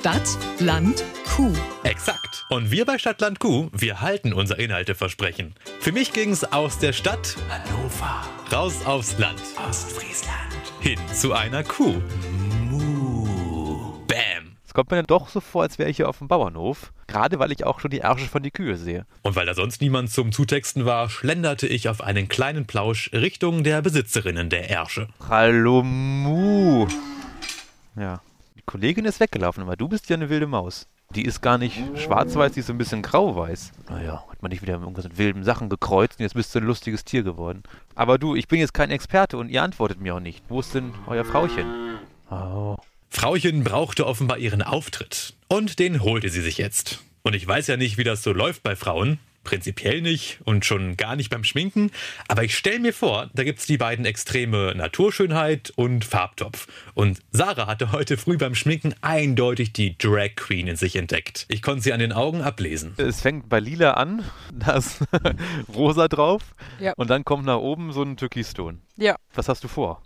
Stadt, Land, Kuh. Exakt. Und wir bei Stadtland Q, wir halten unser Inhalteversprechen. Für mich ging's aus der Stadt Hannover raus aufs Land Ostfriesland hin zu einer Kuh. Mu. Bam. Es kommt mir dann doch so vor, als wäre ich hier auf dem Bauernhof. Gerade weil ich auch schon die Ärsche von die Kühe sehe. Und weil da sonst niemand zum Zutexten war, schlenderte ich auf einen kleinen Plausch Richtung der Besitzerinnen der Ärsche. Hallo Mu. Ja. Kollegin ist weggelaufen, aber du bist ja eine wilde Maus. Die ist gar nicht schwarz-weiß, die ist so ein bisschen grau-weiß. Naja, hat man nicht wieder mit irgendwelchen wilden Sachen gekreuzt und jetzt bist du ein lustiges Tier geworden. Aber du, ich bin jetzt kein Experte und ihr antwortet mir auch nicht. Wo ist denn euer Frauchen? Oh. Frauchen brauchte offenbar ihren Auftritt. Und den holte sie sich jetzt. Und ich weiß ja nicht, wie das so läuft bei Frauen. Prinzipiell nicht und schon gar nicht beim Schminken. Aber ich stelle mir vor, da gibt's die beiden Extreme Naturschönheit und Farbtopf. Und Sarah hatte heute früh beim Schminken eindeutig die Drag Queen in sich entdeckt. Ich konnte sie an den Augen ablesen. Es fängt bei lila an, da ist rosa drauf Ja. und dann kommt nach oben so ein Türkiston. Ja. Was hast du vor?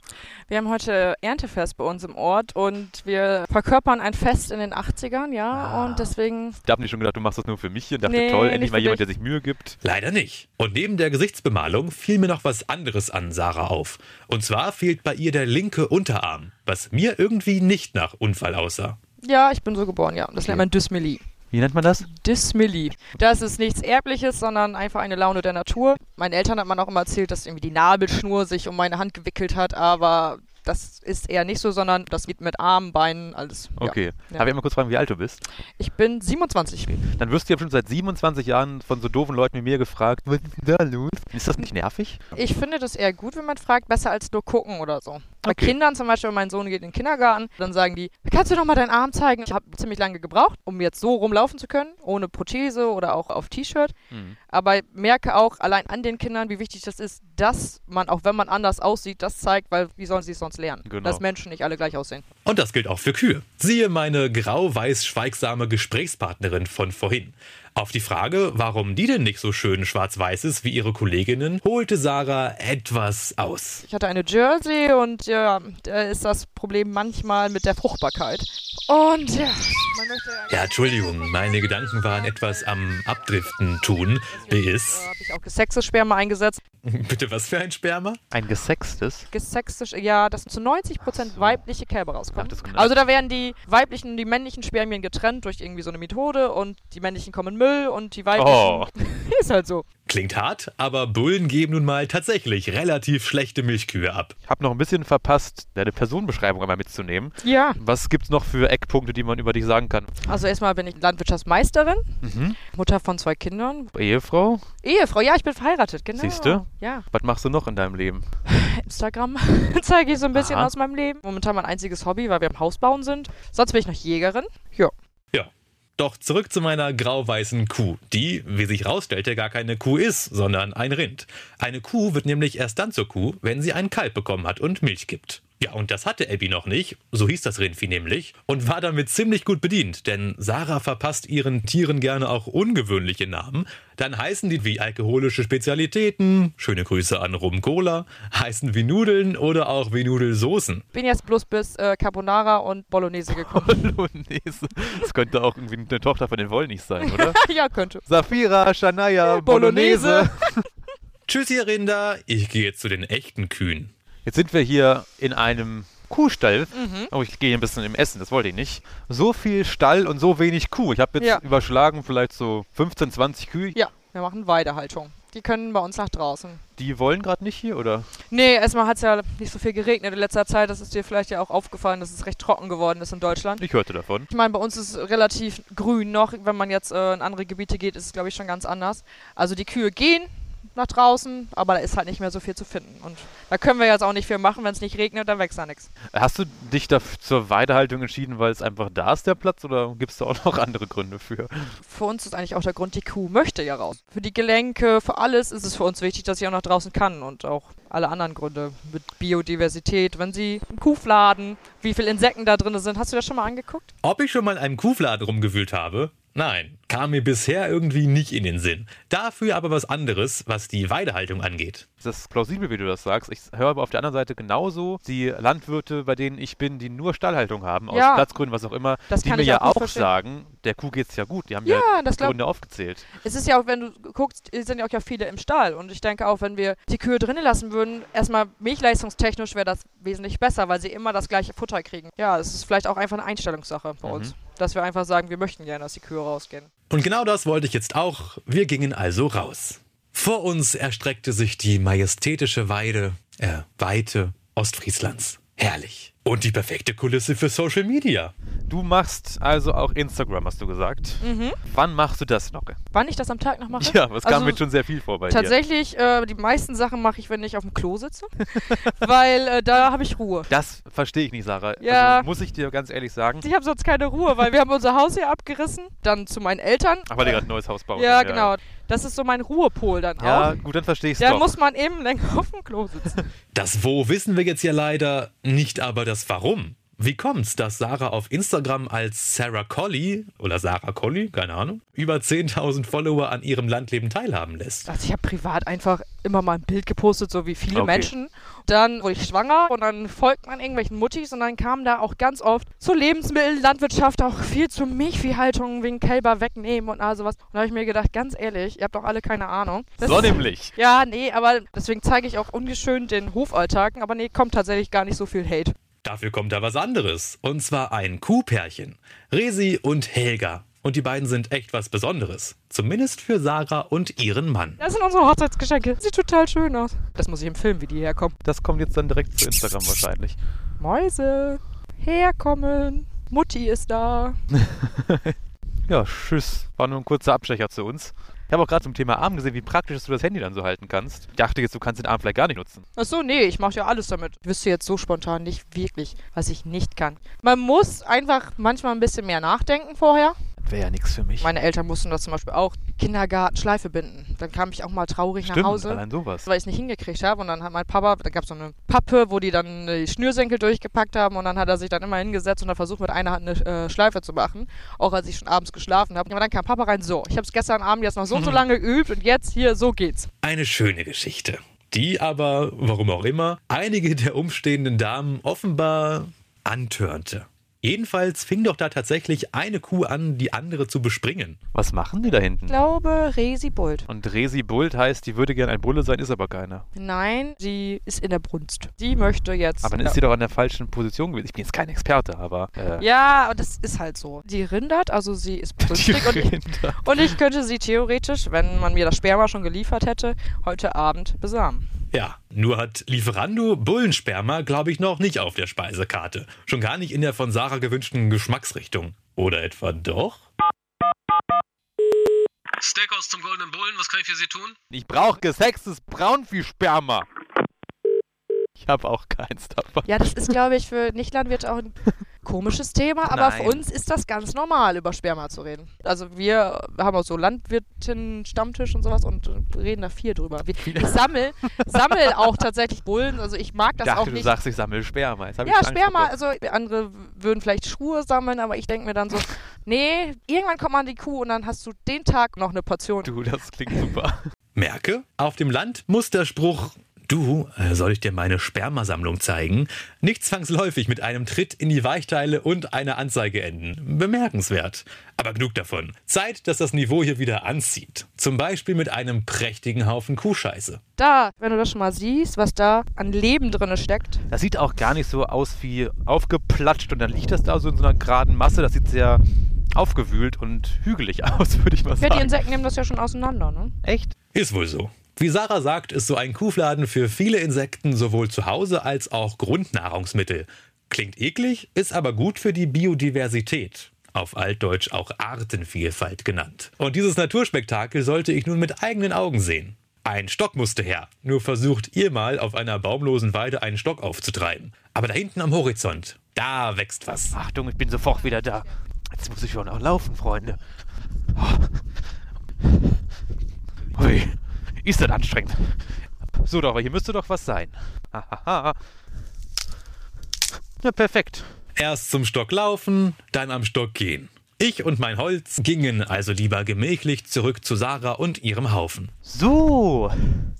Wir haben heute Erntefest bei uns im Ort und wir verkörpern ein Fest in den 80ern, ja. Ah. Und deswegen, Ich habe nicht schon gedacht, du machst das nur für mich hier und dachte, Nee, toll, endlich mal jemand, dich. der sich Mühe gibt. Leider nicht. Und neben der Gesichtsbemalung fiel mir noch was anderes an Sarah auf. Und zwar fehlt bei ihr der linke Unterarm, was mir irgendwie nicht nach Unfall aussah. ja, ich bin so geboren, ja. Das nennt man Dysmelie. Wie nennt man das? Dysmelie. Das ist nichts Erbliches, sondern einfach eine Laune der Natur. Meinen Eltern hat man auch immer erzählt, dass irgendwie die Nabelschnur sich um meine Hand gewickelt hat, aber das ist eher nicht so, sondern das geht mit Armen, Beinen, alles. Okay. Ja. Darf ich mal kurz fragen, wie alt du bist? Ich bin 27. Dann wirst du ja schon seit 27 Jahren von so doofen Leuten wie mir gefragt, was ist denn da los? Ist das nicht nervig? Ich finde das eher gut, wenn man fragt, besser als nur gucken oder so. Bei Okay. Kindern zum Beispiel, mein Sohn geht in den Kindergarten, dann sagen die, kannst du noch mal deinen Arm zeigen? Ich habe ziemlich lange gebraucht, um jetzt so rumlaufen zu können, ohne Prothese oder auch auf T-Shirt. Hm. Aber merke auch allein an den Kindern, wie wichtig das ist, dass man, auch wenn man anders aussieht, das zeigt, weil wie sollen sie es sonst lernen? Genau. Dass Menschen nicht alle gleich aussehen. Und das gilt auch für Kühe. Siehe meine grau-weiß schweigsame Gesprächspartnerin von vorhin. Auf die Frage, warum die denn nicht so schön schwarz-weiß ist wie ihre Kolleginnen, holte Sarah etwas aus. Ich hatte eine Jersey und ja, da ist das Problem manchmal mit der Fruchtbarkeit. Und ja, man möchte Ja, Entschuldigung, meine Gedanken waren etwas am Abdriften tun. Wie ist? Äh, habe ich auch gesextes Sperma eingesetzt. Bitte was für ein Sperma? Ein gesextes? Gesextes, ja, dass zu 90% weibliche Kälber rauskommen. Ach, das also da werden die weiblichen und die männlichen Spermien getrennt durch irgendwie so eine Methode und die männlichen kommen Müll und die weiblichen Oh. ist halt so. Klingt hart, aber Bullen geben nun mal tatsächlich relativ schlechte Milchkühe ab. Ich habe noch ein bisschen verpasst, deine Personenbeschreibung einmal mitzunehmen. Ja, Was gibt's noch für Eckpunkte, die man über dich sagen kann? also erstmal bin ich Landwirtschaftsmeisterin, Mhm. Mutter von zwei Kindern, Ehefrau? Ehefrau, ja, ich bin verheiratet, genau. Siehste? Ja, Was machst du noch in deinem Leben? Instagram zeige ich so ein bisschen Aha. aus meinem Leben. Momentan mein einziges Hobby, weil wir am Haus bauen sind. Sonst bin ich noch Jägerin. Ja. Doch zurück zu meiner grau-weißen Kuh, die, wie sich rausstellte, gar keine Kuh ist, sondern ein Rind. Eine Kuh wird nämlich erst dann zur Kuh, wenn sie ein Kalb bekommen hat und Milch gibt. Ja, und das hatte Abby noch nicht, so hieß das Rindvieh nämlich, und war damit ziemlich gut bedient, denn Sarah verpasst ihren Tieren gerne auch ungewöhnliche Namen. Dann heißen die wie alkoholische Spezialitäten, schöne Grüße an Rum Cola, heißen wie Nudeln oder auch wie Nudelsoßen. Bin jetzt bloß bis äh, Carbonara und Bolognese gekommen. Bolognese. Das könnte auch irgendwie eine Tochter von den Wollnichs sein, oder? ja, könnte. Safira, Shania, Bolognese. Bolognese. Tschüss, ihr Rinder, ich gehe zu den echten Kühen. Jetzt sind wir hier in einem Kuhstall. Oh, ich gehe ein bisschen im Essen, das wollte ich nicht. So viel Stall und so wenig Kuh. Ich habe jetzt Ja. überschlagen vielleicht so 15, 20 Kühe. Ja, wir machen Weidehaltung. Die können bei uns nach draußen. Die wollen gerade nicht hier, oder? Nee, erstmal hat es ja nicht so viel geregnet in letzter Zeit. Das ist dir vielleicht ja auch aufgefallen, dass es recht trocken geworden ist in Deutschland. Ich hörte davon. Ich meine, bei uns ist es relativ grün noch. Wenn man jetzt äh, in andere Gebiete geht, ist es, glaube ich, schon ganz anders. Also die Kühe gehen nach draußen, aber da ist halt nicht mehr so viel zu finden. Und da können wir jetzt auch nicht viel machen. Wenn es nicht regnet, dann wächst da nichts. Hast du dich da zur Weidehaltung entschieden, weil es einfach da ist, der Platz, oder gibt es da auch noch andere Gründe für? Für uns ist eigentlich auch der Grund, die Kuh möchte ja raus. Für die Gelenke, für alles ist es für uns wichtig, dass sie auch nach draußen kann. Und auch alle anderen Gründe mit Biodiversität. Wenn sie einen Kuhfladen, wie viele Insekten da drin sind. Hast du das schon mal angeguckt? Ob ich schon mal in einem Kuhfladen rumgewühlt habe? Nein, kam mir bisher irgendwie nicht in den Sinn. Dafür aber was anderes, was die Weidehaltung angeht. Das ist plausibel, wie du das sagst. Ich höre aber auf der anderen Seite genauso die Landwirte, bei denen ich bin, die nur Stallhaltung haben, aus Ja. Platzgründen, was auch immer, Das die kann mir ja auch auch sagen, der Kuh geht's ja gut. Die haben Ja, ja, das glaub- Gründe aufgezählt. Es ist ja auch, wenn du guckst, es sind ja auch ja viele im Stall. Und ich denke auch, wenn wir die Kühe drinnen lassen würden, erstmal milchleistungstechnisch wäre das wesentlich besser, weil sie immer das gleiche Futter kriegen. Ja, es ist vielleicht auch einfach eine Einstellungssache bei Mhm. uns. Dass wir einfach sagen, wir möchten gerne, dass die Kühe rausgehen. Und genau das wollte ich jetzt auch. Wir gingen also raus. Vor uns erstreckte sich die majestätische Weide, äh, Weite Ostfrieslands. Herrlich. Und die perfekte Kulisse für Social Media. Du machst also auch Instagram, hast du gesagt. Mhm. Wann machst du das noch? Wann ich das am Tag noch mache? Ja, was kam Also, mir schon sehr viel vor bei dir. Tatsächlich, äh, die meisten Sachen mache ich, wenn ich auf dem Klo sitze. weil äh, da habe ich Ruhe. Das verstehe ich nicht, Sarah. Ja. Also, muss ich dir ganz ehrlich sagen. Ich habe sonst keine Ruhe, weil wir haben unser Haus hier abgerissen. Dann zu meinen Eltern. Ach, weil ihr gerade ein neues Haus baut. Ja, genau. Das ist so mein Ruhepol dann Ja, auch. gut, dann verstehe ich es Da doch. muss man eben länger auf dem Klo sitzen. Das Wo wissen wir jetzt ja leider, nicht aber das Warum. Wie kommt's, dass Sarah auf Instagram als Sarah Collie oder Sarah Collie, keine Ahnung, über 10.000 Follower an ihrem Landleben teilhaben lässt? Also ich habe privat einfach immer mal ein Bild gepostet, so wie viele Okay. Menschen. Dann wurde ich schwanger und dann folgt man irgendwelchen Muttis und dann kam da auch ganz oft zur Lebensmittel, Landwirtschaft auch viel zur Milchviehhaltung wegen Kälber wegnehmen und all sowas. Und da habe ich mir gedacht, ganz ehrlich, ihr habt doch alle keine Ahnung. Das So ist- nämlich. Ja, nee, aber deswegen zeige ich auch ungeschönt den Hofalltag. Aber nee, kommt tatsächlich gar nicht so viel Hate. Dafür kommt da was anderes. Und zwar ein Kuhpärchen. Resi und Helga. Und die beiden sind echt was Besonderes. Zumindest für Sarah und ihren Mann. Das sind unsere Hochzeitsgeschenke. Sieht total schön aus. Das muss ich im Film, wie die herkommen. Das kommt jetzt dann direkt zu Instagram wahrscheinlich. Mäuse, herkommen. Mutti ist da. Ja, tschüss. War nur ein kurzer Abstecher zu uns. Ich habe auch gerade zum Thema Arm gesehen, wie praktisch dass du das Handy dann so halten kannst. Ich dachte jetzt, du kannst den Arm vielleicht gar nicht nutzen. Ach so, nee, ich mache ja alles damit. Ich wüsste jetzt so spontan nicht wirklich, was ich nicht kann. Man muss einfach manchmal ein bisschen mehr nachdenken vorher. Wäre ja nichts für mich. Meine Eltern mussten das zum Beispiel auch. Kindergarten, Schleife binden. Dann kam ich auch mal traurig Stimmt, nach Hause. allein sowas. weil ich es nicht hingekriegt habe. Und dann hat mein Papa, da gab es so eine Pappe, wo die dann die Schnürsenkel durchgepackt haben. Und dann hat er sich dann immer hingesetzt und hat versucht, mit einer Hand eine äh, Schleife zu machen. Auch als ich schon abends geschlafen habe. Aber dann kam Papa rein, so, ich habe es gestern Abend jetzt noch so und so lange geübt und jetzt hier, so geht's. Eine schöne Geschichte. Die aber, warum auch immer, einige der umstehenden Damen offenbar antörnte. Jedenfalls fing doch da tatsächlich eine Kuh an, die andere zu bespringen. Was machen die da hinten? Ich glaube, Resi Bult. Und Resi Bult heißt, die würde gern ein Bulle sein, ist aber keiner. Nein, sie ist in der Brunst. Sie möchte jetzt. Aber dann ist sie doch an der falschen Position gewesen. Ich bin jetzt kein Experte, aber. Äh, ja, und das ist halt so. Sie rindert, also sie ist die brünstig und ich, und ich könnte sie theoretisch, wenn man mir das Sperma schon geliefert hätte, heute Abend besamen. Ja, nur hat Lieferando Bullensperma, glaube ich, noch nicht auf der Speisekarte. Schon gar nicht in der von Sarah gewünschten Geschmacksrichtung. Oder etwa doch? Steakhouse zum Goldenen Bullen, was kann ich für Sie tun? Ich brauche gesextes Braunviehsperma. Ich habe auch keins davon. Ja, das ist, glaube ich, für Nichtlandwirte auch ein komisches Thema, aber für Nein. uns ist das ganz normal, über Sperma zu reden. Also wir haben auch so Landwirten-Stammtisch und sowas und reden da viel drüber. Wir- Ich sammel, sammel auch tatsächlich Bullen, also ich mag Ich das dachte, auch du nicht. sagst, ich sammle Sperma. Ja, ich Angst Sperma, also andere würden vielleicht Schuhe sammeln, aber ich denke mir dann so, nee, irgendwann kommt man an die Kuh und dann hast du den Tag noch eine Portion. Du, das klingt super. Merke, auf dem Land muss der Spruch Du, äh, soll ich dir meine Spermasammlung zeigen? Nicht zwangsläufig mit einem Tritt in die Weichteile und einer Anzeige enden. Bemerkenswert. Aber genug davon. Zeit, dass das Niveau hier wieder anzieht. Zum Beispiel mit einem prächtigen Haufen Kuhscheiße. Da, wenn du das schon mal siehst, was da an Leben drin steckt. Das sieht auch gar nicht so aus wie aufgeplatscht und dann liegt das da so in so einer geraden Masse. Das sieht sehr aufgewühlt und hügelig aus, würde ich mal Ja, sagen. die Insekten nehmen das ja schon auseinander, ne? Echt? Ist wohl so. Wie Sarah sagt, ist so ein Kuhfladen für viele Insekten sowohl zu Hause als auch Grundnahrungsmittel. Klingt eklig, ist aber gut für die Biodiversität. Auf Altdeutsch auch Artenvielfalt genannt. Und dieses Naturspektakel sollte ich nun mit eigenen Augen sehen. Ein Stock musste her. Nur versucht ihr mal auf einer baumlosen Weide einen Stock aufzutreiben. Aber da hinten am Horizont, da wächst was. Achtung, ich bin sofort wieder da. Jetzt muss ich schon auch laufen, Freunde. Oh. Hui, ist das anstrengend. So doch, aber hier müsste doch was sein. Hahaha. Ja, perfekt. Erst zum Stock laufen, dann am Stock gehen. Ich und mein Holz gingen also lieber gemächlich zurück zu Sarah und ihrem Haufen. So,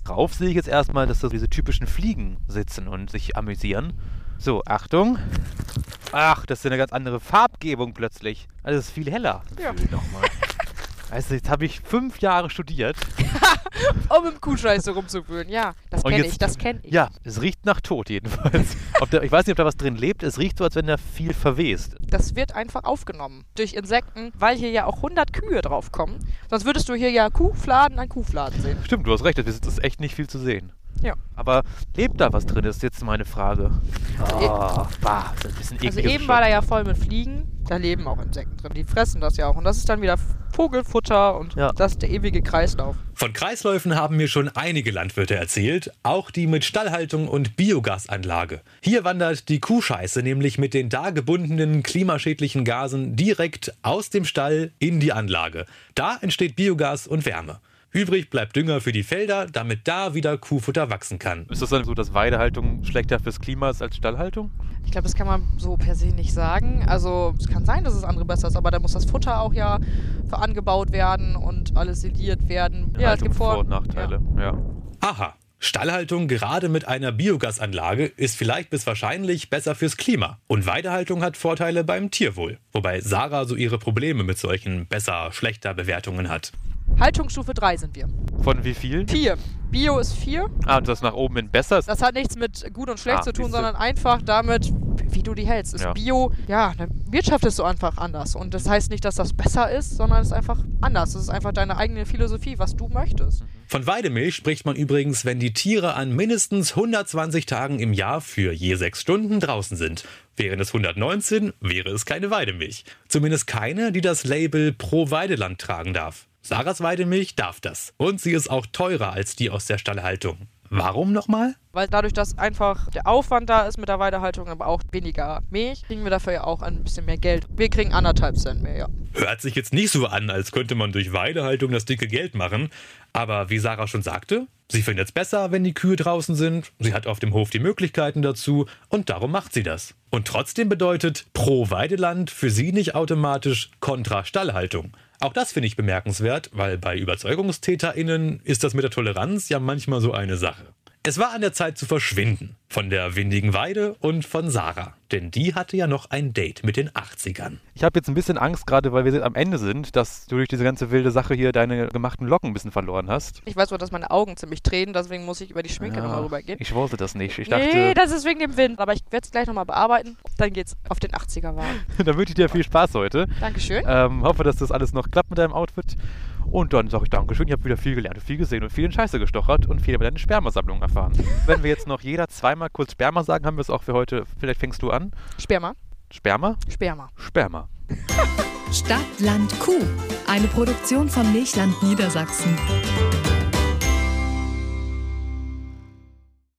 drauf sehe ich jetzt erstmal, dass da diese typischen Fliegen sitzen und sich amüsieren. So, Achtung. Ach, das ist eine ganz andere Farbgebung plötzlich. Also es ist viel heller. Ja. Nochmal. Also jetzt habe ich fünf Jahre studiert. Um im Kuhscheiße rumzuwühlen. Ja, das kenne ich, das kenne ich. Ja, es riecht nach Tod jedenfalls. ob da, ich weiß nicht, ob da was drin lebt. Es riecht so, als wenn da viel verwest. Das wird einfach aufgenommen durch Insekten, weil hier ja auch 100 Kühe drauf kommen. Sonst würdest du hier ja Kuhfladen an Kuhfladen sehen. Stimmt, du hast recht. Es ist echt nicht viel zu sehen. Ja. Aber lebt da was drin, ist jetzt meine Frage. Oh, bah, ist ein bisschen Also ekliges eben war da ja voll mit Fliegen. Da leben auch Insekten drin. Die fressen das ja auch. Und das ist dann wieder Vogelfutter und Ja. das ist der ewige Kreislauf. Von Kreisläufen haben mir schon einige Landwirte erzählt, auch die mit Stallhaltung und Biogasanlage. Hier wandert die Kuhscheiße nämlich mit den da gebundenen klimaschädlichen Gasen direkt aus dem Stall in die Anlage. Da entsteht Biogas und Wärme. Übrig bleibt Dünger für die Felder, damit da wieder Kuhfutter wachsen kann. Ist das dann so, dass Weidehaltung schlechter fürs Klima ist als Stallhaltung? Ich glaube, das kann man so per se nicht sagen. Also es kann sein, dass es andere besser ist, aber da muss das Futter auch ja angebaut werden und alles siliert werden. Ja, es gibt Vor- und Nachteile. Ja. Aha. Stallhaltung gerade mit einer Biogasanlage ist vielleicht bis wahrscheinlich besser fürs Klima. Und Weidehaltung hat Vorteile beim Tierwohl. Wobei Sarah so ihre Probleme mit solchen besser, schlechter Bewertungen hat. Haltungsstufe 3 sind wir. Von wie vielen? 4. Bio ist 4. Ah, und das nach oben hin besser ist. Das hat nichts mit gut und schlecht Ah, zu tun, sondern einfach damit, wie du die hältst. Ist Ja. Bio, ja, ne, wirtschaftest du einfach anders. Und das heißt nicht, dass das besser ist, sondern es ist einfach anders. Das ist einfach deine eigene Philosophie, was du möchtest. Von Weidemilch spricht man übrigens, wenn die Tiere an mindestens 120 Tagen im Jahr für je sechs Stunden draußen sind. Wären es 119, wäre es keine Weidemilch. Zumindest keine, die das Label Pro Weideland tragen darf. Sarahs Weidemilch darf das. Und sie ist auch teurer als die aus der Stallhaltung. Warum nochmal? Weil dadurch, dass einfach der Aufwand da ist mit der Weidehaltung, aber auch weniger Milch, kriegen wir dafür ja auch ein bisschen mehr Geld. Wir kriegen anderthalb Cent mehr, ja. Hört sich jetzt nicht so an, als könnte man durch Weidehaltung das dicke Geld machen. Aber wie Sarah schon sagte, sie findet es besser, wenn die Kühe draußen sind. Sie hat auf dem Hof die Möglichkeiten dazu und darum macht sie das. Und trotzdem bedeutet pro Weideland für sie nicht automatisch kontra Stallhaltung. Auch das finde ich bemerkenswert, weil bei UberzeugungstäterInnen ist das mit der Toleranz ja manchmal so eine Sache. Es war an der Zeit zu verschwinden. Von der windigen Weide und von Sarah. Denn die hatte ja noch ein Date mit den 80ern. Ich habe jetzt ein bisschen Angst, gerade weil wir jetzt am Ende sind, dass du durch diese ganze wilde Sache hier deine gemachten Locken ein bisschen verloren hast. Ich weiß auch, dass meine Augen ziemlich tränen, deswegen muss ich über die Schminke nochmal rübergehen. ich wollte das nicht. Ich dachte, Nee, das ist wegen dem Wind. Aber ich werde es gleich nochmal bearbeiten. Dann geht's auf den 80er-Wagen. dann wünsche ich dir viel Spaß heute. Dankeschön. Ähm, hoffe, dass das alles noch klappt mit deinem Outfit. Und dann sage ich Dankeschön. Ich habe wieder viel gelernt, viel gesehen und viel in Scheiße gestochert und viel über deine Spermasammlung erfahren. Wenn wir jetzt noch jeder zweimal kurz Sperma sagen, haben wir es auch für heute. Vielleicht fängst du an. Sperma. Sperma? Sperma. Sperma. Stadt, Land, Kuh. Eine Produktion von Milchland Niedersachsen.